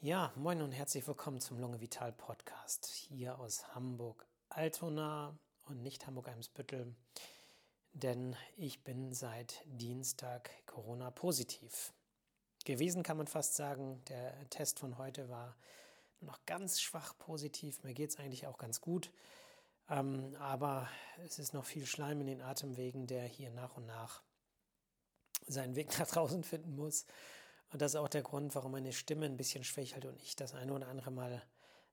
Ja, moin und herzlich willkommen zum Lunge Vital Podcast hier aus Hamburg Altona und nicht Hamburg Eimsbüttel, denn ich bin seit Dienstag Corona positiv. Gewesen kann man fast sagen, der Test von heute war noch ganz schwach positiv. Mir geht es eigentlich auch ganz gut, ähm, aber es ist noch viel Schleim in den Atemwegen, der hier nach und nach seinen Weg nach draußen finden muss. Und das ist auch der Grund, warum meine Stimme ein bisschen schwächelt und ich das eine oder andere Mal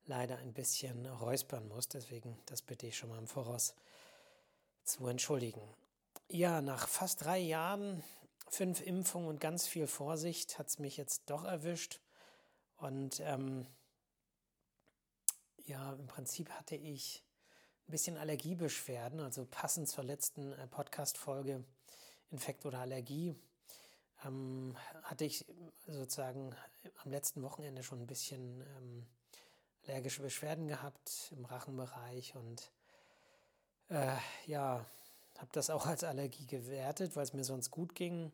leider ein bisschen räuspern muss. Deswegen, das bitte ich schon mal im Voraus zu entschuldigen. Ja, nach fast drei Jahren, fünf Impfungen und ganz viel Vorsicht hat es mich jetzt doch erwischt. Und ähm, ja, im Prinzip hatte ich ein bisschen Allergiebeschwerden, also passend zur letzten äh, Podcast-Folge Infekt oder Allergie ähm, hatte ich sozusagen am letzten Wochenende schon ein bisschen ähm, allergische Beschwerden gehabt im Rachenbereich und äh, ja, habe das auch als Allergie gewertet, weil es mir sonst gut ging.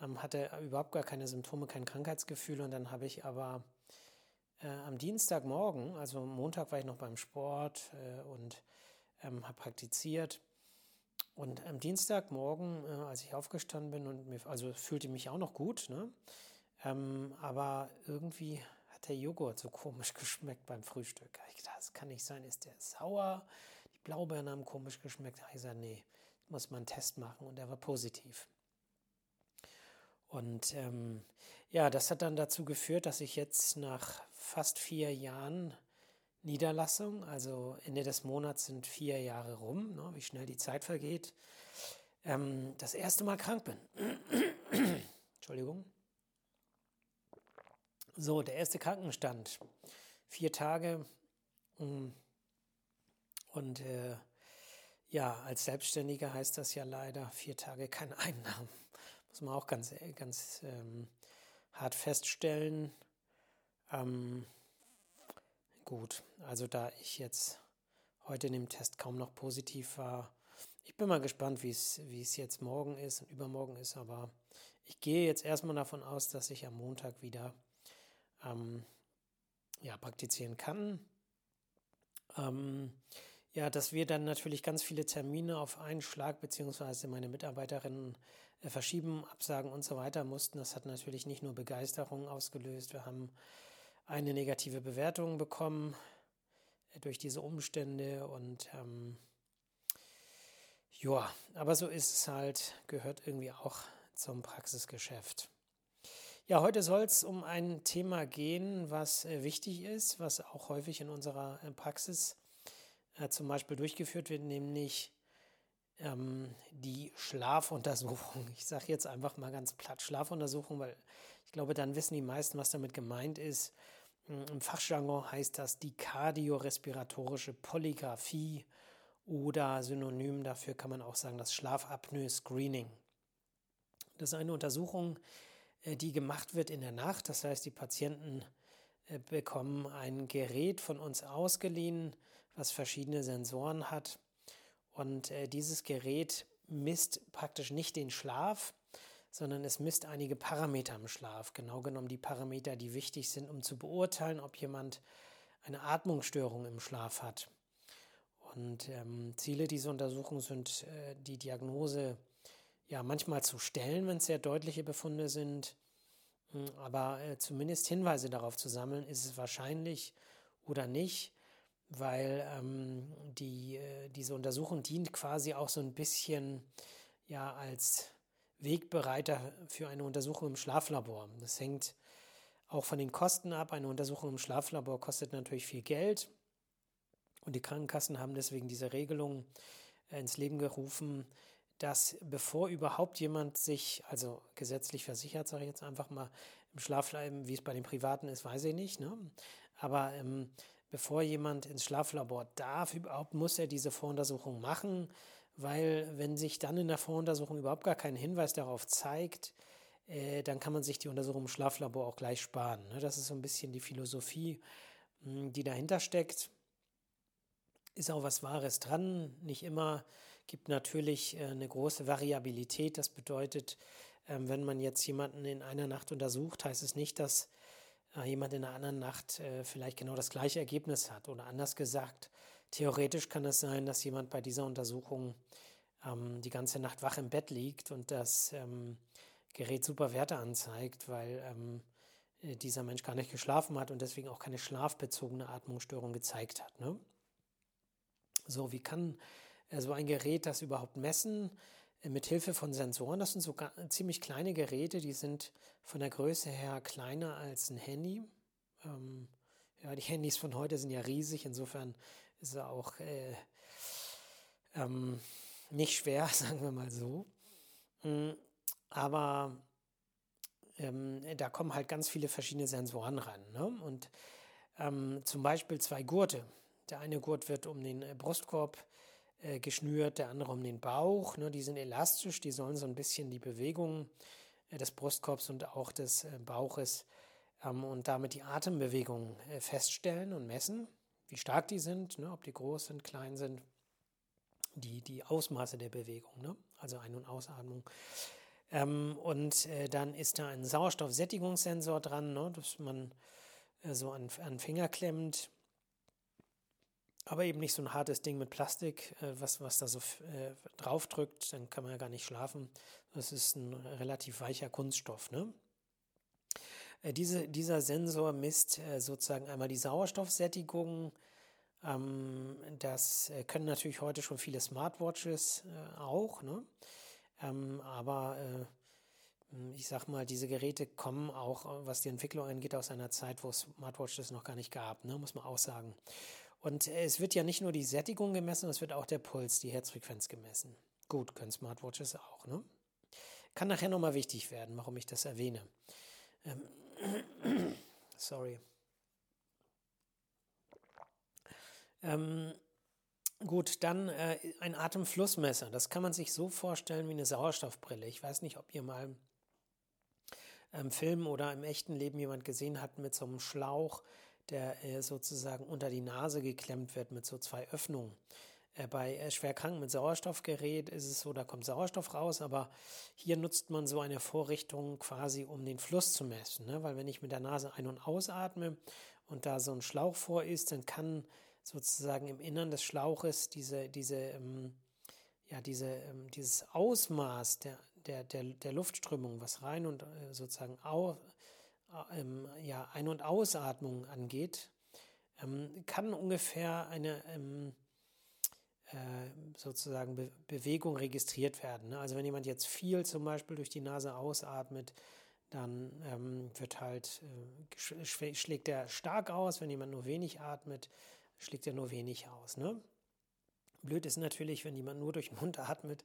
Ähm, hatte überhaupt gar keine Symptome, kein Krankheitsgefühl und dann habe ich aber äh, am Dienstagmorgen, also Montag war ich noch beim Sport äh, und ähm, habe praktiziert und am Dienstagmorgen, äh, als ich aufgestanden bin und mir, also fühlte mich auch noch gut, ne? Ähm, aber irgendwie hat der Joghurt so komisch geschmeckt beim Frühstück. Ich dachte, das kann nicht sein. Ist der sauer? Die Blaubeeren haben komisch geschmeckt. Da ich gesagt, nee, muss man einen Test machen und der war positiv. Und ähm, ja, das hat dann dazu geführt, dass ich jetzt nach fast vier Jahren Niederlassung. Also Ende des Monats sind vier Jahre rum, ne, wie schnell die Zeit vergeht. Ähm, das erste Mal krank bin. Entschuldigung. So, der erste Krankenstand. Vier Tage. Mm, und äh, ja, als Selbstständiger heißt das ja leider vier Tage keine Einnahmen. Muss man auch ganz, ganz ähm, hart feststellen. Ähm, Gut, also da ich jetzt heute in dem Test kaum noch positiv war, ich bin mal gespannt, wie es, jetzt morgen ist und übermorgen ist, aber ich gehe jetzt erstmal davon aus, dass ich am Montag wieder ähm, ja, praktizieren kann. Ähm, ja, dass wir dann natürlich ganz viele Termine auf einen Schlag, beziehungsweise meine Mitarbeiterinnen äh, verschieben, absagen und so weiter mussten. Das hat natürlich nicht nur Begeisterung ausgelöst. Wir haben eine negative Bewertung bekommen äh, durch diese Umstände und ähm, ja, aber so ist es halt, gehört irgendwie auch zum Praxisgeschäft. Ja, heute soll es um ein Thema gehen, was äh, wichtig ist, was auch häufig in unserer äh, Praxis äh, zum Beispiel durchgeführt wird, nämlich ähm, die Schlafuntersuchung. Ich sage jetzt einfach mal ganz platt Schlafuntersuchung, weil ich glaube, dann wissen die meisten, was damit gemeint ist. Hm, Im Fachjargon heißt das die kardiorespiratorische Polygraphie oder synonym dafür kann man auch sagen das Schlafapnoe-Screening. Das ist eine Untersuchung, äh, die gemacht wird in der Nacht. Das heißt, die Patienten äh, bekommen ein Gerät von uns ausgeliehen, was verschiedene Sensoren hat und äh, dieses Gerät misst praktisch nicht den Schlaf, sondern es misst einige Parameter im Schlaf. Genau genommen die Parameter, die wichtig sind, um zu beurteilen, ob jemand eine Atmungsstörung im Schlaf hat. Und ähm, Ziele dieser Untersuchung sind, äh, die Diagnose ja manchmal zu stellen, wenn es sehr deutliche Befunde sind, hm, aber äh, zumindest Hinweise darauf zu sammeln, ist es wahrscheinlich oder nicht weil ähm, die, äh, diese Untersuchung dient quasi auch so ein bisschen ja als Wegbereiter für eine Untersuchung im Schlaflabor. Das hängt auch von den Kosten ab. Eine Untersuchung im Schlaflabor kostet natürlich viel Geld und die Krankenkassen haben deswegen diese Regelung äh, ins Leben gerufen, dass bevor überhaupt jemand sich, also gesetzlich versichert, sage ich jetzt einfach mal, im Schlaflabor, wie es bei den Privaten ist, weiß ich nicht, ne? aber ähm, bevor jemand ins Schlaflabor darf, überhaupt muss er diese Voruntersuchung machen, weil wenn sich dann in der Voruntersuchung überhaupt gar kein Hinweis darauf zeigt, äh, dann kann man sich die Untersuchung im Schlaflabor auch gleich sparen. Ne? Das ist so ein bisschen die Philosophie, hm, die dahinter steckt. Ist auch was Wahres dran. Nicht immer gibt natürlich äh, eine große Variabilität. Das bedeutet, ähm, wenn man jetzt jemanden in einer Nacht untersucht, heißt es nicht, dass äh, jemand in einer anderen Nacht vielleicht genau das gleiche Ergebnis hat. Oder anders gesagt, theoretisch kann es sein, dass jemand bei dieser Untersuchung ähm, die ganze Nacht wach im Bett liegt und das ähm, Gerät super Werte anzeigt, weil ähm, äh, dieser Mensch gar nicht geschlafen hat und deswegen auch keine schlafbezogene Atmungsstörung gezeigt hat. Ne? So, wie kann äh, so ein Gerät das überhaupt messen? Äh, mit Hilfe von Sensoren. Das sind so ziemlich kleine Geräte, die sind von der Größe her kleiner als ein Handy. Ähm, ja, die Handys von heute sind ja riesig, insofern ist es auch äh, ähm, nicht schwer, sagen wir mal so. Mm, aber ähm, da kommen halt ganz viele verschiedene Sensoren ran. Ne? Und ähm, zum Beispiel zwei Gurte. Der eine Gurt wird um den äh, Brustkorb äh, geschnürt, der andere um den Bauch. Ne? Die sind elastisch, die sollen so ein bisschen die Bewegung äh, des Brustkorbs und auch des äh, Bauches ähm, und damit die Atembewegung äh, feststellen und messen, wie stark die sind, ne? ob die groß sind, klein sind, die, die Ausmaße der Bewegung, ne? also Ein- und Ausatmung. Ähm, und äh, dann ist da ein Sauerstoffsättigungssensor dran, ne, dass man äh, so an, an Finger klemmt. Aber eben nicht so ein hartes Ding mit Plastik, äh, was, was da so äh, draufdrückt, dann kann man ja gar nicht schlafen. Das ist ein relativ weicher Kunststoff. Ne? Äh, diese, dieser Sensor misst äh, sozusagen einmal die Sauerstoffsättigung. Ähm, das äh, können natürlich heute schon viele Smartwatches äh, auch. Ne? Ähm, aber äh, ich sag mal, diese Geräte kommen auch, was die Entwicklung angeht, aus einer Zeit, wo es Smartwatches noch gar nicht gab, ne? muss man auch sagen. Und es wird ja nicht nur die Sättigung gemessen, es wird auch der Puls, die Herzfrequenz gemessen. Gut, können Smartwatches auch. Ne? Kann nachher nochmal wichtig werden, warum ich das erwähne. Ähm, sorry. Ähm, Gut, dann äh, ein Atemflussmesser. Das kann man sich so vorstellen wie eine Sauerstoffbrille. Ich weiß nicht, ob ihr mal im Film oder im echten Leben jemand gesehen hat mit so einem Schlauch, der äh, sozusagen unter die Nase geklemmt wird mit so zwei Öffnungen. Äh, bei äh, Schwerkranken mit Sauerstoffgerät ist es so, da kommt Sauerstoff raus, aber hier nutzt man so eine Vorrichtung quasi, um den Fluss zu messen. Ne? Weil wenn ich mit der Nase ein- und ausatme und da so ein Schlauch vor ist, dann kann sozusagen im Innern des Schlauches diese, diese, ähm, ja, diese, ähm, dieses Ausmaß der, der, der, der Luftströmung, was rein und äh, sozusagen au, äh, ähm, ja, Ein- und Ausatmung angeht, ähm, kann ungefähr eine ähm, äh, sozusagen Be Bewegung registriert werden. Ne? Also wenn jemand jetzt viel zum Beispiel durch die Nase ausatmet, dann ähm, wird halt, äh, schlägt er stark aus, wenn jemand nur wenig atmet, schlägt ja nur wenig aus. Ne? Blöd ist natürlich, wenn jemand nur durch den Mund atmet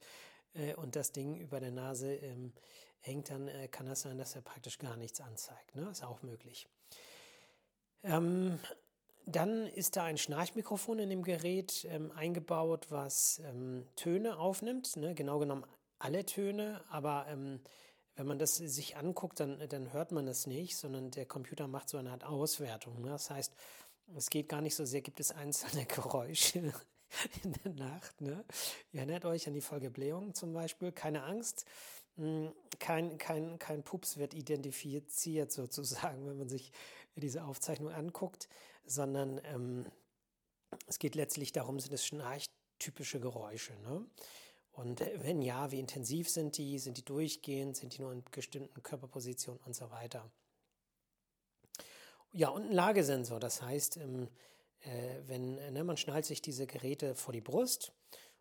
äh, und das Ding über der Nase ähm, hängt, dann äh, kann das sein, dass er praktisch gar nichts anzeigt. Ne? Ist auch möglich. Ähm, dann ist da ein Schnarchmikrofon in dem Gerät ähm, eingebaut, was ähm, Töne aufnimmt. Ne? Genau genommen alle Töne, aber ähm, wenn man das sich anguckt, dann, dann hört man das nicht, sondern der Computer macht so eine Art Auswertung. Ne? Das heißt, es geht gar nicht so sehr, gibt es einzelne Geräusche in der Nacht. Ne? Ihr erinnert euch an die Folge Blähung zum Beispiel. Keine Angst. Hm, kein, kein, kein Pups wird identifiziert sozusagen, wenn man sich diese Aufzeichnung anguckt, sondern ähm, es geht letztlich darum, sind es schnarchtypische Geräusche. Ne? Und wenn ja, wie intensiv sind die? Sind die durchgehend? Sind die nur in bestimmten Körperpositionen und so weiter? Ja, und ein Lagesensor. Das heißt, ähm, äh, wenn ne, man schnallt sich diese Geräte vor die Brust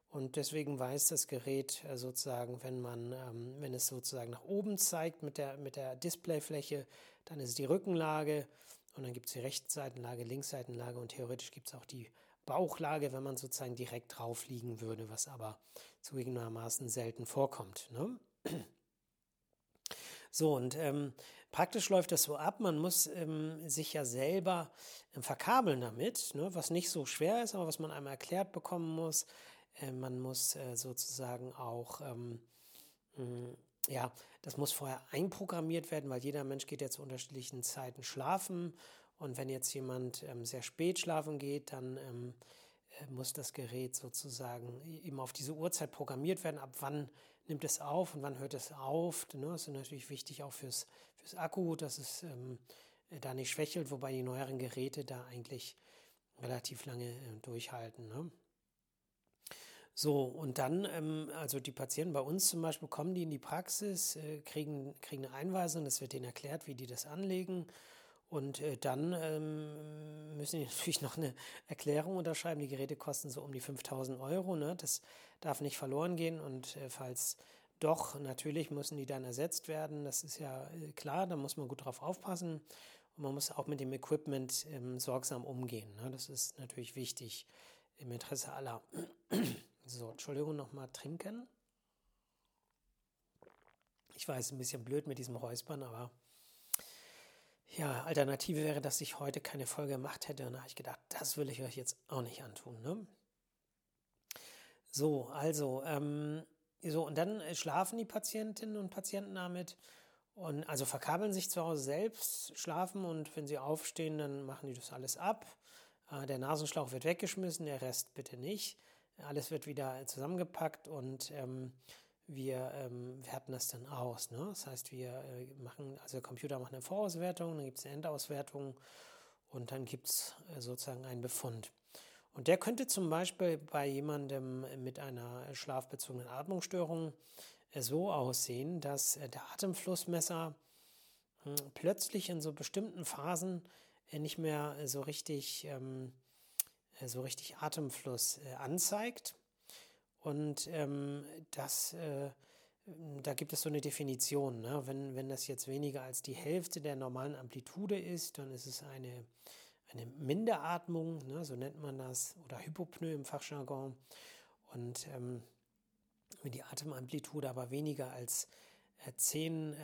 und deswegen weiß das Gerät äh, sozusagen, wenn man, ähm, wenn es sozusagen nach oben zeigt mit der, mit der Displayfläche, dann ist die Rückenlage und dann gibt es die Rechtsseitenlage, Linksseitenlage und theoretisch gibt es auch die Bauchlage, wenn man sozusagen direkt drauf liegen würde, was aber zugegebenermaßen selten vorkommt. Ne? So, und ähm, praktisch läuft das so ab, man muss ähm, sich ja selber ähm, verkabeln damit, ne, was nicht so schwer ist, aber was man einmal erklärt bekommen muss. Äh, man muss äh, sozusagen auch, ähm, ja, das muss vorher einprogrammiert werden, weil jeder Mensch geht ja zu unterschiedlichen Zeiten schlafen. Und wenn jetzt jemand ähm, sehr spät schlafen geht, dann ähm, äh, muss das Gerät sozusagen eben auf diese Uhrzeit programmiert werden, ab wann nimmt es auf und wann hört es auf. Ne? Das ist natürlich wichtig auch fürs, fürs Akku, dass es ähm, da nicht schwächelt, wobei die neueren Geräte da eigentlich relativ lange durchhalten. Ne? So, und dann, ähm, also die Patienten bei uns zum Beispiel, kommen die in die Praxis, äh, kriegen, kriegen eine Einweisung, es wird denen erklärt, wie die das anlegen. Und äh, dann ähm, müssen die natürlich noch eine Erklärung unterschreiben. Die Geräte kosten so um die 5000 Euro. Ne? Das darf nicht verloren gehen. Und äh, falls doch, natürlich müssen die dann ersetzt werden. Das ist ja äh, klar, da muss man gut drauf aufpassen. Und man muss auch mit dem Equipment ähm, sorgsam umgehen. Ne? Das ist natürlich wichtig im Interesse aller. So, Entschuldigung, nochmal trinken. Ich weiß, ein bisschen blöd mit diesem Räuspern, aber ja, Alternative wäre, dass ich heute keine Folge gemacht hätte. Und da habe ich gedacht, das will ich euch jetzt auch nicht antun. Ne? So, also, ähm, so, und dann schlafen die Patientinnen und Patienten damit. Und also verkabeln sich zu Hause selbst, schlafen und wenn sie aufstehen, dann machen die das alles ab. Äh, der Nasenschlauch wird weggeschmissen, der Rest bitte nicht. Alles wird wieder zusammengepackt und ähm, wir ähm, werten das dann aus. Ne? Das heißt, wir äh, machen, also der Computer macht eine Vorauswertung, dann gibt es eine Endauswertung und dann gibt es äh, sozusagen einen Befund. Und der könnte zum Beispiel bei jemandem mit einer schlafbezogenen Atmungsstörung äh, so aussehen, dass äh, der Atemflussmesser hm, plötzlich in so bestimmten Phasen äh, nicht mehr so richtig ähm, äh, so richtig Atemfluss äh, anzeigt. Und ähm, das, äh, da gibt es so eine Definition. Ne? Wenn, wenn das jetzt weniger als die Hälfte der normalen Amplitude ist, dann ist es eine, eine Minderatmung, ne? so nennt man das, oder Hypopnoe im Fachjargon. Und ähm, wenn die Atemamplitude aber weniger als 10, äh,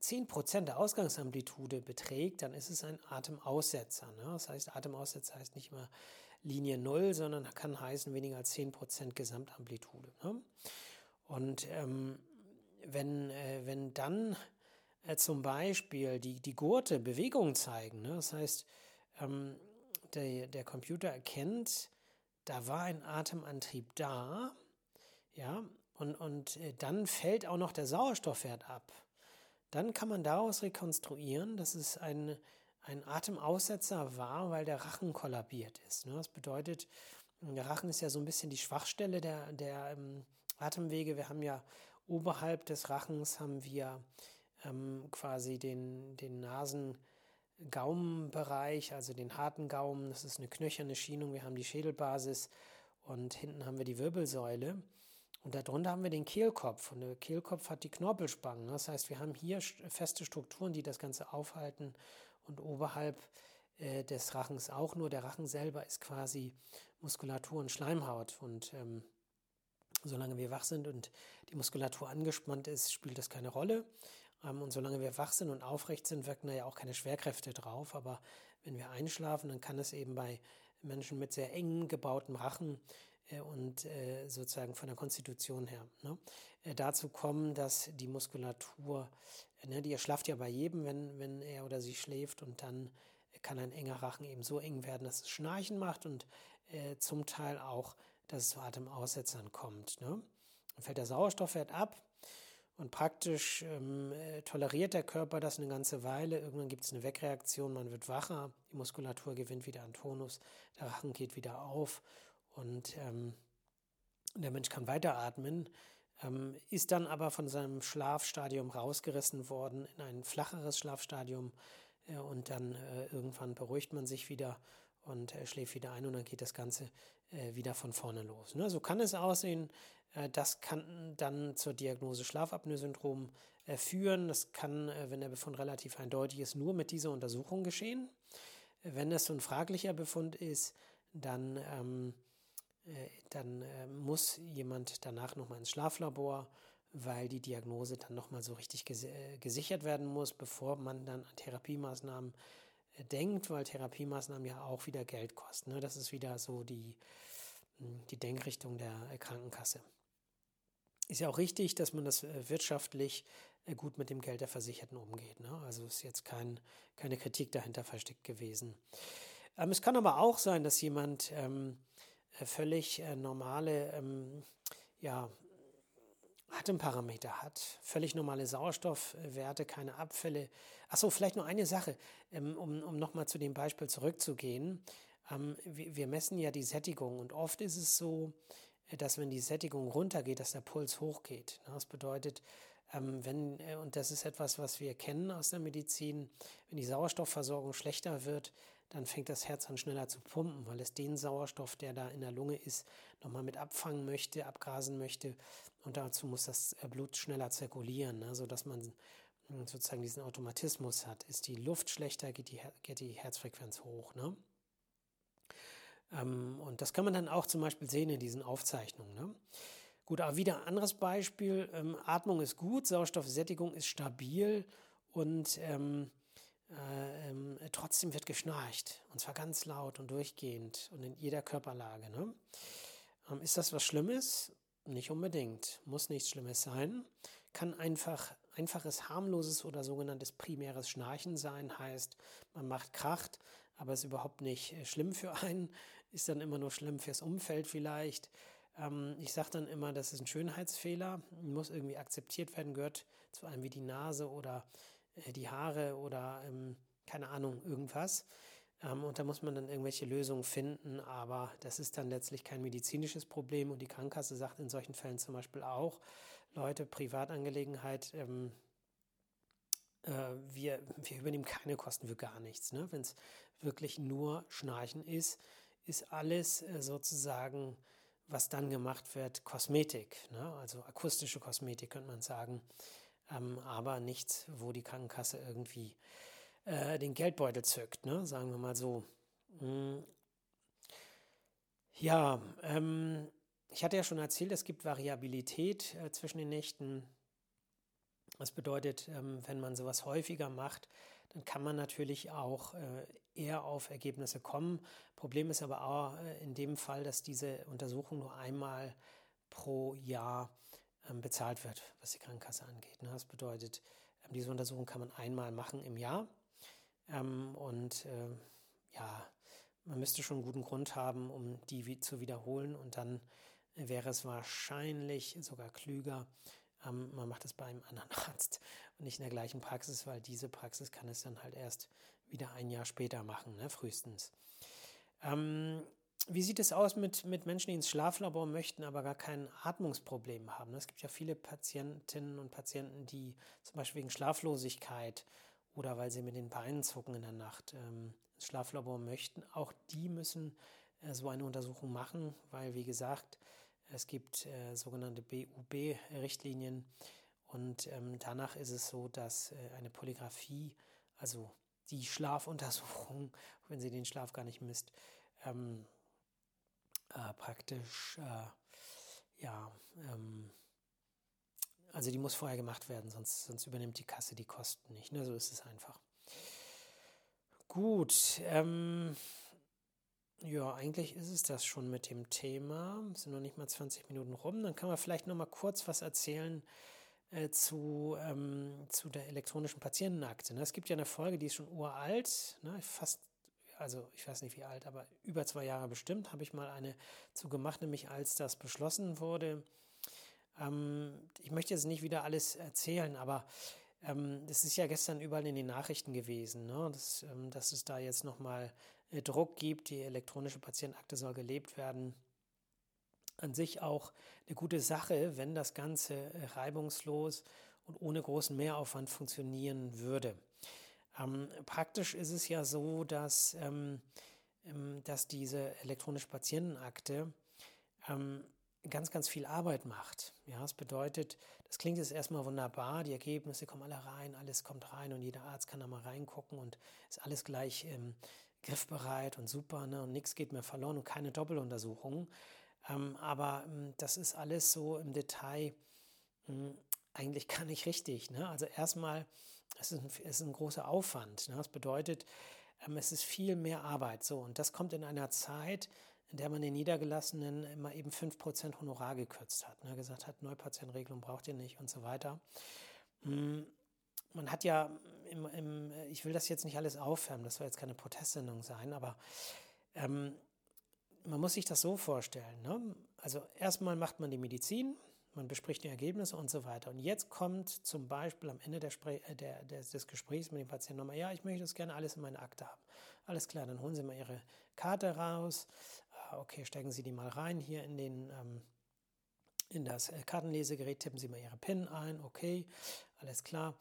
10 der Ausgangsamplitude beträgt, dann ist es ein Atemaussetzer. Ne? Das heißt, Atemaussetzer heißt nicht mal Linie 0, sondern kann heißen weniger als 10% Gesamtamplitude. Ne? Und ähm, wenn, äh, wenn dann äh, zum Beispiel die, die Gurte Bewegung zeigen, ne? das heißt, ähm, der, der Computer erkennt, da war ein Atemantrieb da, ja, und, und äh, dann fällt auch noch der Sauerstoffwert ab. Dann kann man daraus rekonstruieren, dass es ein, ein Atemaussetzer war, weil der Rachen kollabiert ist. Ne? Das bedeutet, der Rachen ist ja so ein bisschen die Schwachstelle der, der ähm, Atemwege. Wir haben ja oberhalb des Rachens haben wir ähm, quasi den, den Nasen-Gaumenbereich, also den harten Gaumen. Das ist eine knöcherne Schienung. Wir haben die Schädelbasis und hinten haben wir die Wirbelsäule. Und darunter haben wir den Kehlkopf. Und der Kehlkopf hat die Knorpelspangen. Das heißt, wir haben hier feste Strukturen, die das Ganze aufhalten. Und oberhalb äh, des Rachens auch nur. Der Rachen selber ist quasi Muskulatur und Schleimhaut. Und ähm, solange wir wach sind und die Muskulatur angespannt ist, spielt das keine Rolle. Ähm, und solange wir wach sind und aufrecht sind, wirken da ja auch keine Schwerkräfte drauf. Aber wenn wir einschlafen, dann kann es eben bei Menschen mit sehr eng gebautem Rachen und äh, sozusagen von der Konstitution her ne, äh, dazu kommen, dass die Muskulatur, ne, die erschlafft ja bei jedem, wenn, wenn er oder sie schläft und dann kann ein enger Rachen eben so eng werden, dass es Schnarchen macht und äh, zum Teil auch, dass es zu Atemaussetzern kommt. Ne? Dann fällt der Sauerstoffwert ab und praktisch ähm, toleriert der Körper das eine ganze Weile. Irgendwann gibt es eine Wegreaktion, man wird wacher, die Muskulatur gewinnt wieder an Tonus, der Rachen geht wieder auf und ähm, der Mensch kann weiteratmen, ähm, ist dann aber von seinem Schlafstadium rausgerissen worden in ein flacheres Schlafstadium äh, und dann äh, irgendwann beruhigt man sich wieder und äh, schläft wieder ein und dann geht das Ganze äh, wieder von vorne los. Ne? So kann es aussehen. Äh, das kann dann zur Diagnose Schlafapnoe-Syndrom äh, führen. Das kann, wenn der Befund relativ eindeutig ist, nur mit dieser Untersuchung geschehen. Wenn es so ein fraglicher Befund ist, dann ähm, äh, dann äh, muss jemand danach nochmal ins Schlaflabor, weil die Diagnose dann nochmal so richtig äh, gesichert werden muss, bevor man dann an Therapiemaßnahmen denkt, weil Therapiemaßnahmen ja auch wieder Geld kosten. Ne? Das ist wieder so die, hm, die Denkrichtung der Krankenkasse. Ist ja auch richtig, dass man das wirtschaftlich gut mit dem Geld der Versicherten umgeht. Ne? Also ist jetzt kein, keine Kritik dahinter versteckt gewesen. Ähm, es kann aber auch sein, dass jemand ähm, äh, völlig äh, normale ähm, ja, Atemparameter hat, völlig normale Sauerstoffwerte, keine Abfälle. Achso, vielleicht nur eine Sache, ähm, um, um nochmal zu dem Beispiel zurückzugehen. Ähm, wir messen ja die Sättigung und oft ist es so, äh, dass wenn die Sättigung runtergeht, dass der Puls hochgeht. Das bedeutet, wenn, äh, und das ist etwas, was wir kennen aus der Medizin, wenn die Sauerstoffversorgung schlechter wird, dann fängt das Herz an schneller zu pumpen, weil es den Sauerstoff, der da in der Lunge ist, nochmal mit abfangen möchte, abgrasen möchte. Und dazu muss das äh, Blut schneller zirkulieren, ne, sodass man hm, sozusagen diesen Automatismus hat. Ist die Luft schlechter, geht die, geht die Herzfrequenz hoch. Ne? Ähm, und das kann man dann auch zum Beispiel sehen in diesen Aufzeichnungen. Ne? Gut, aber wieder ein anderes Beispiel. Ähm, Atmung ist gut, Sauerstoffsättigung ist stabil und ähm, äh, ähm, trotzdem wird geschnarcht. Und zwar ganz laut und durchgehend und in jeder Körperlage. Ne? Ähm, ist das was Schlimmes? Nicht unbedingt. Muss nichts Schlimmes sein. Kann einfach einfaches, harmloses oder sogenanntes primäres Schnarchen sein. Heißt, man macht Kracht, aber ist überhaupt nicht äh, schlimm für einen. Ist dann immer nur schlimm fürs Umfeld vielleicht. Ähm, ich sage dann immer, das ist ein Schönheitsfehler, muss irgendwie akzeptiert werden, gehört zu einem wie die Nase oder die Haare oder ähm, keine Ahnung, irgendwas. Ähm, und da muss man dann irgendwelche Lösungen finden, aber das ist dann letztlich kein medizinisches Problem. Und die Krankenkasse sagt in solchen Fällen zum Beispiel auch, Leute, Privatangelegenheit, ähm, äh, wir, wir übernehmen keine Kosten für gar nichts. Ne? Wenn es wirklich nur Schnarchen ist, ist alles äh, sozusagen was dann gemacht wird, Kosmetik, ne? also akustische Kosmetik könnte man sagen, ähm, aber nichts, wo die Krankenkasse irgendwie äh, den Geldbeutel zückt, ne? sagen wir mal so. Hm. Ja, ähm, ich hatte ja schon erzählt, es gibt Variabilität äh, zwischen den Nächten. Das bedeutet, ähm, wenn man sowas häufiger macht, dann kann man natürlich auch äh, eher auf Ergebnisse kommen. Problem ist aber auch äh, in dem Fall, dass diese Untersuchung nur einmal pro Jahr bezahlt wird, was die Krankenkasse angeht. Ne? Das bedeutet, ähm, diese Untersuchung kann man einmal machen im Jahr. Und ja, man müsste schon einen guten Grund haben, um die zu wiederholen. Und dann wäre es wahrscheinlich sogar klüger, ähm, man macht es bei einem anderen Arzt und nicht in der gleichen Praxis, weil diese Praxis kann es dann halt erst wieder ein Jahr später machen, ne, frühestens. Ähm, wie sieht es aus mit, mit Menschen, die ins Schlaflabor möchten, aber gar kein Atmungsproblem haben? Es gibt ja viele Patientinnen und Patienten, die zum Beispiel wegen Schlaflosigkeit oder weil sie mit den Beinen zucken in der Nacht ähm, ins Schlaflabor möchten. Auch die müssen äh, so eine Untersuchung machen, weil, wie gesagt, es gibt äh, sogenannte BUB-Richtlinien und ähm, danach ist es so, dass äh, eine Polygraphie, also die Schlafuntersuchung, wenn sie den Schlaf gar nicht misst, ähm, äh, praktisch, äh, ja, ähm, also die muss vorher gemacht werden, sonst, sonst übernimmt die Kasse die Kosten nicht. Ne? So ist es einfach. Gut, ähm, ja, eigentlich ist es das schon mit dem Thema. Es sind noch nicht mal 20 Minuten rum. Dann kann man vielleicht noch mal kurz was erzählen äh, zu, ähm, zu der elektronischen Patientenakte. Ne? Es gibt ja eine Folge, die ist schon uralt, ne? fast, also ich weiß nicht wie alt, aber über zwei Jahre bestimmt, habe ich mal eine zu gemacht, nämlich als das beschlossen wurde. Ähm, ich möchte jetzt nicht wieder alles erzählen, aber ähm, das ist ja gestern überall in den Nachrichten gewesen, ne? dass, ähm, dass es da jetzt nochmal äh, Druck gibt, die elektronische Patientenakte soll gelebt werden. An sich auch eine gute Sache, wenn das Ganze äh, reibungslos und ohne großen Mehraufwand funktionieren würde. Ähm, praktisch ist es ja so, dass, ähm, ähm, dass diese elektronische Patientenakte ähm, ganz, ganz viel Arbeit macht. Ja, das bedeutet, das klingt jetzt erstmal wunderbar, die Ergebnisse kommen alle rein, alles kommt rein und jeder Arzt kann da mal reingucken und ist alles gleich ähm, griffbereit und super ne, und nichts geht mehr verloren und keine Doppeluntersuchungen. Ähm, aber ähm, das ist alles so im Detail ähm, eigentlich gar nicht richtig. Ne? Also erstmal, es ist ein, es ist ein großer Aufwand. Ne? Das bedeutet, ähm, es ist viel mehr Arbeit. So, und das kommt in einer Zeit, in der man den Niedergelassenen immer eben 5% Honorar gekürzt hat. Ne? Gesagt hat, Neupatientenregelung braucht ihr nicht und so weiter. Hm, man hat ja, im, im, ich will das jetzt nicht alles aufwärmen, das soll jetzt keine Protestsendung sein, aber ähm, man muss sich das so vorstellen. Ne? Also erstmal macht man die Medizin, man bespricht die Ergebnisse und so weiter. Und jetzt kommt zum Beispiel am Ende der äh, der, der, des Gesprächs mit dem Patienten nochmal, ja, ich möchte das gerne alles in meine Akte haben. Alles klar, dann holen Sie mal Ihre Karte raus. Ah, okay, stecken Sie die mal rein hier in den ähm, in das äh, Kartenlesegerät, tippen Sie mal Ihre PIN ein, okay, alles klar.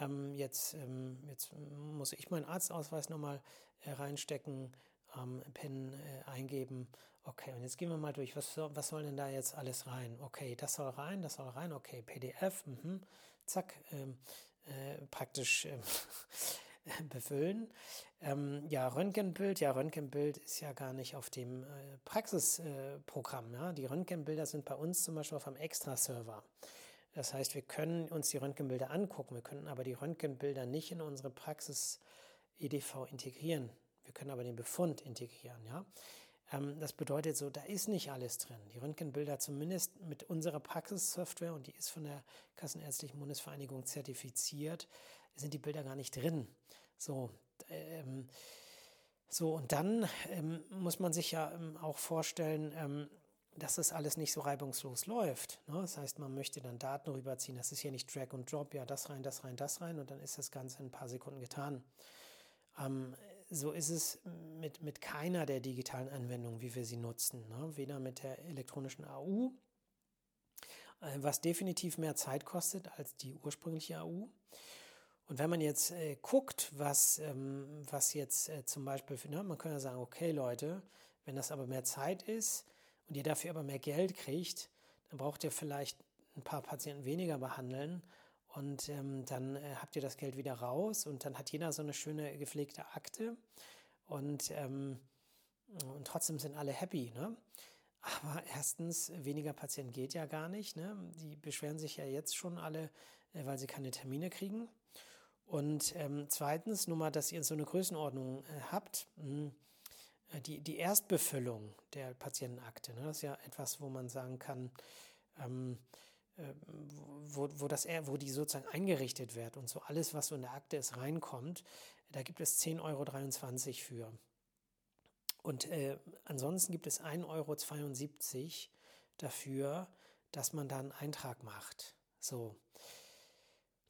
Ähm, jetzt, ähm, jetzt muss ich meinen Arztausweis nochmal äh, reinstecken, ähm, PIN äh, eingeben. Okay, und jetzt gehen wir mal durch, was, was soll denn da jetzt alles rein? Okay, das soll rein, das soll rein, okay, PDF, mh, zack, ähm, äh, praktisch ähm, befüllen. Ähm, ja, Röntgenbild, ja, Röntgenbild ist ja gar nicht auf dem äh, Praxisprogramm. Äh, ja? Die Röntgenbilder sind bei uns zum Beispiel auf einem Extra-Server. Das heißt, wir können uns die Röntgenbilder angucken, wir können aber die Röntgenbilder nicht in unsere Praxis EDV integrieren. Wir können aber den Befund integrieren, ja. Ähm, das bedeutet so, da ist nicht alles drin. Die Röntgenbilder zumindest mit unserer Praxissoftware und die ist von der Kassenärztlichen Bundesvereinigung zertifiziert, sind die Bilder gar nicht drin. So, ähm, so und dann ähm, muss man sich ja ähm, auch vorstellen, ähm, dass das alles nicht so reibungslos läuft. Ne? Das heißt, man möchte dann Daten rüberziehen. Das ist ja nicht Drag und Drop, ja, das rein, das rein, das rein und dann ist das Ganze in ein paar Sekunden getan. Ähm, so ist es mit, mit keiner der digitalen Anwendungen, wie wir sie nutzen. Ne? Weder mit der elektronischen AU, äh, was definitiv mehr Zeit kostet als die ursprüngliche AU. Und wenn man jetzt äh, guckt, was, ähm, was jetzt äh, zum Beispiel, ne, man könnte ja sagen, okay Leute, wenn das aber mehr Zeit ist und ihr dafür aber mehr Geld kriegt, dann braucht ihr vielleicht ein paar Patienten weniger behandeln und ähm, dann äh, habt ihr das Geld wieder raus und dann hat jeder so eine schöne gepflegte Akte und, ähm, und trotzdem sind alle happy. Ne? Aber erstens, weniger Patienten geht ja gar nicht. Ne? Die beschweren sich ja jetzt schon alle, äh, weil sie keine Termine kriegen. Und ähm, zweitens, nur mal, dass ihr so eine Größenordnung äh, habt. Hm, äh, die, die Erstbefüllung der Patientenakte, ne? das ist ja etwas, wo man sagen kann, ähm, äh, wo, wo, das, wo die sozusagen eingerichtet wird und so alles, was so in der Akte ist, reinkommt, da gibt es 10,23 Euro für. Und äh, ansonsten gibt es 1,72 Euro dafür, dass man da einen Eintrag macht. So.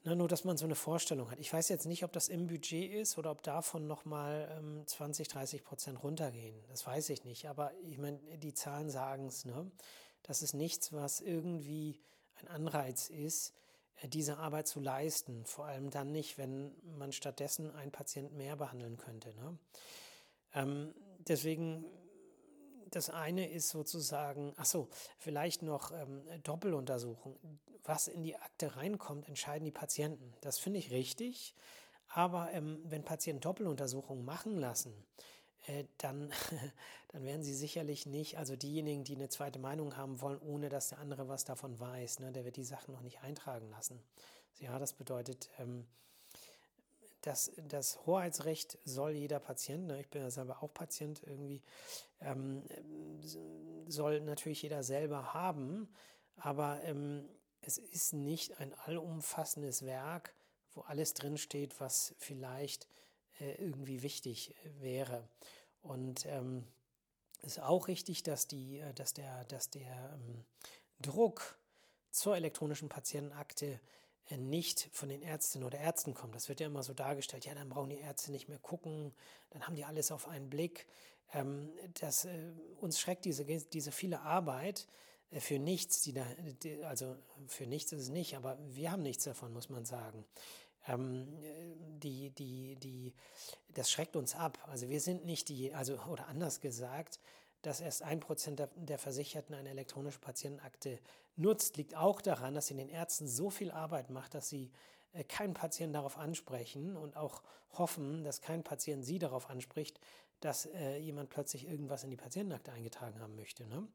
Na, nur, dass man so eine Vorstellung hat. Ich weiß jetzt nicht, ob das im Budget ist oder ob davon nochmal ähm, 20, 30 Prozent runtergehen. Das weiß ich nicht. Aber ich meine, die Zahlen sagen es. Ne? Das ist nichts, was irgendwie ein Anreiz ist, äh, diese Arbeit zu leisten. Vor allem dann nicht, wenn man stattdessen einen Patienten mehr behandeln könnte. Ne? Ähm, deswegen, das eine ist sozusagen, ach so, vielleicht noch ähm, Doppeluntersuchung. Was in die Akte reinkommt, entscheiden die Patienten. Das finde ich richtig. Aber ähm, wenn Patienten Doppeluntersuchungen machen lassen, dann, dann werden sie sicherlich nicht, also diejenigen, die eine zweite Meinung haben wollen, ohne dass der andere was davon weiß, ne, der wird die Sachen noch nicht eintragen lassen. Ja, das bedeutet, ähm, das, das Hoheitsrecht soll jeder Patient, ne, ich bin ja selber auch Patient irgendwie, ähm, soll natürlich jeder selber haben, aber ähm, es ist nicht ein allumfassendes Werk, wo alles drinsteht, was vielleicht äh, irgendwie wichtig äh, wäre. Und ähm, ist auch richtig, dass, die, äh, dass der, dass der ähm, Druck zur elektronischen Patientenakte nicht von den Ärztinnen oder Ärzten kommt. Das wird ja immer so dargestellt, ja, dann brauchen die Ärzte nicht mehr gucken, dann haben die alles auf einen Blick. Ähm, das, äh, uns schreckt diese, diese viele Arbeit äh, für nichts, die da, die, also für nichts ist es nicht, aber wir haben nichts davon, muss man sagen ähm, die, die, die, das schreckt uns ab. Also wir sind nicht die, also oder anders gesagt, dass erst ein Prozent der, Versicherten eine elektronische Patientenakte nutzt, liegt auch daran, dass sie den Ärzten so viel Arbeit macht, dass sie äh, keinen Patienten darauf ansprechen und auch hoffen, dass kein Patient sie darauf anspricht, dass äh, jemand plötzlich irgendwas in die Patientenakte eingetragen haben möchte. Ne?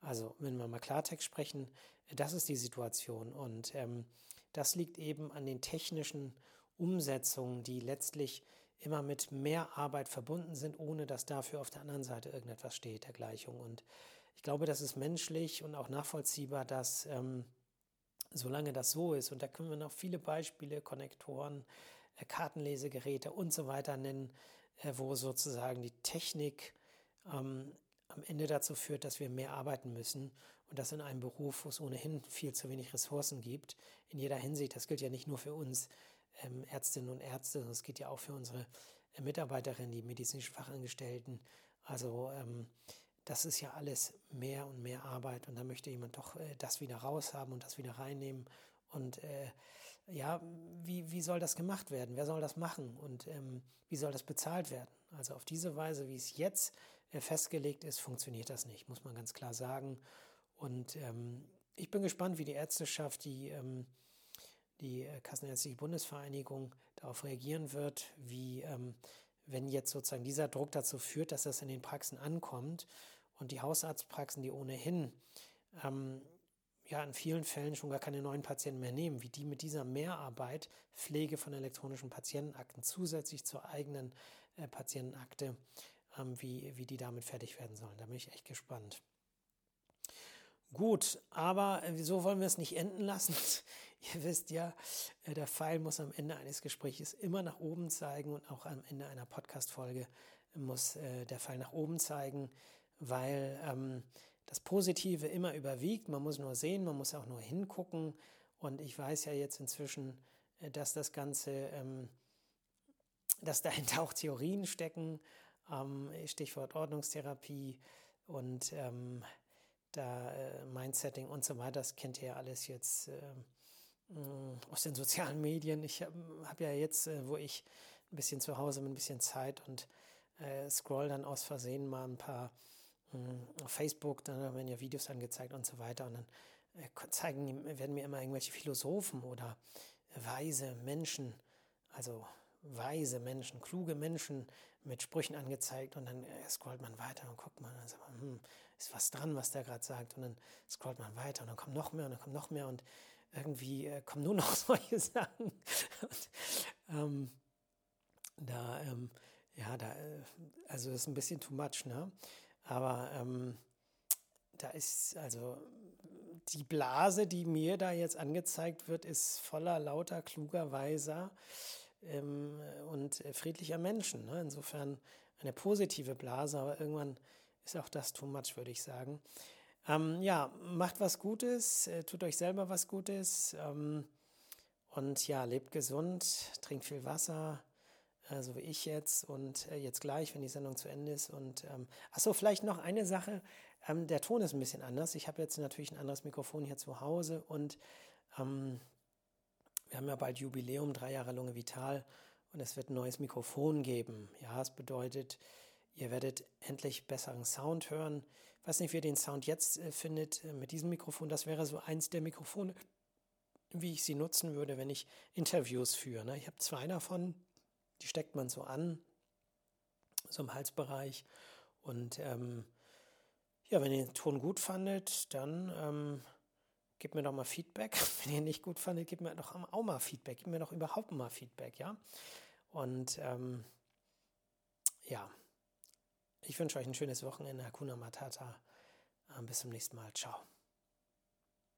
Also, wenn wir mal Klartext sprechen, das ist die Situation. Und ähm, das liegt eben an den technischen Umsetzungen, die letztlich immer mit mehr Arbeit verbunden sind, ohne dass dafür auf der anderen Seite irgendetwas steht, der Gleichung. Und ich glaube, das ist menschlich und auch nachvollziehbar, dass ähm, solange das so ist, und da können wir noch viele Beispiele, Konnektoren, äh, Kartenlesegeräte und so weiter nennen, äh, wo sozusagen die Technik ähm, am Ende dazu führt, dass wir mehr arbeiten müssen und das in einem Beruf, wo es ohnehin viel zu wenig Ressourcen gibt, in jeder Hinsicht. Das gilt ja nicht nur für uns ähm, Ärztinnen und Ärzte, sondern es gilt ja auch für unsere äh, Mitarbeiterinnen, die medizinischen Fachangestellten. Also ähm, das ist ja alles mehr und mehr Arbeit und da möchte jemand doch äh, das wieder raushaben und das wieder reinnehmen. Und äh, ja, wie, wie soll das gemacht werden? Wer soll das machen? Und ähm, wie soll das bezahlt werden? Also auf diese Weise, wie es jetzt festgelegt ist, funktioniert das nicht, muss man ganz klar sagen. Und ähm, ich bin gespannt, wie die Ärzteschaft, die, ähm, die äh, Kassenärztliche Bundesvereinigung darauf reagieren wird, wie, ähm, wenn jetzt sozusagen dieser Druck dazu führt, dass das in den Praxen ankommt und die Hausarztpraxen, die ohnehin ähm, ja in vielen Fällen schon gar keine neuen Patienten mehr nehmen, wie die mit dieser Mehrarbeit Pflege von elektronischen Patientenakten zusätzlich zur eigenen äh, Patientenakte, wie, wie die damit fertig werden sollen. Da bin ich echt gespannt. Gut, aber äh, wieso wollen wir es nicht enden lassen? Ihr wisst ja, äh, der Pfeil muss am Ende eines Gesprächs immer nach oben zeigen und auch am Ende einer Podcast-Folge muss äh, der Pfeil nach oben zeigen, weil ähm, das Positive immer überwiegt. Man muss nur sehen, man muss auch nur hingucken. Und ich weiß ja jetzt inzwischen, dass das Ganze, ähm, dass dahinter auch Theorien stecken, ähm, Stichwort Ordnungstherapie und ähm, da äh, Mindsetting und so weiter, das kennt ihr ja alles jetzt äh, aus den sozialen Medien. Ich habe hab ja jetzt, äh, wo ich ein bisschen zu Hause mit ein bisschen Zeit und äh, scroll dann aus Versehen mal ein paar auf Facebook, dann werden ja Videos angezeigt und so weiter und dann äh, zeigen, werden mir immer irgendwelche Philosophen oder weise Menschen, also weise Menschen, kluge Menschen mit Sprüchen angezeigt und dann äh, scrollt man weiter und guckt man, also, hm, ist was dran, was der gerade sagt und dann scrollt man weiter und dann kommt noch mehr und dann kommt noch mehr und irgendwie äh, kommen nur noch solche Sachen. und, ähm, da, ähm, ja, da, äh, also das ist ein bisschen too much, ne? Aber ähm, da ist also die Blase, die mir da jetzt angezeigt wird, ist voller lauter, kluger, weiser ähm, und friedlicher Menschen. Ne? Insofern eine positive Blase, aber irgendwann ist auch das too much, würde ich sagen. Ähm, ja, macht was Gutes, äh, tut euch selber was Gutes ähm, und ja, lebt gesund, trinkt viel Wasser, äh, so wie ich jetzt und äh, jetzt gleich, wenn die Sendung zu Ende ist. Und ähm, achso, vielleicht noch eine Sache. Ähm, der Ton ist ein bisschen anders. Ich habe jetzt natürlich ein anderes Mikrofon hier zu Hause und ähm, wir haben ja bald Jubiläum, drei Jahre Lunge Vital und es wird ein neues Mikrofon geben. Ja, es bedeutet, ihr werdet endlich besseren Sound hören. Ich weiß nicht, wie ihr den Sound jetzt äh, findet äh, mit diesem Mikrofon. Das wäre so eins der Mikrofone, wie ich sie nutzen würde, wenn ich Interviews führe. Ne? Ich habe zwei davon. Die steckt man so an, so im Halsbereich. Und ähm, ja, wenn ihr den Ton gut fandet, dann ähm, gebt mir doch mal Feedback. Wenn ihr nicht gut fandet, gebt mir doch auch mal Feedback. Gebt mir doch überhaupt mal Feedback, ja. Und ähm, ja, ich wünsche euch ein schönes Wochenende. Hakuna Matata. Bis zum nächsten Mal. Ciao.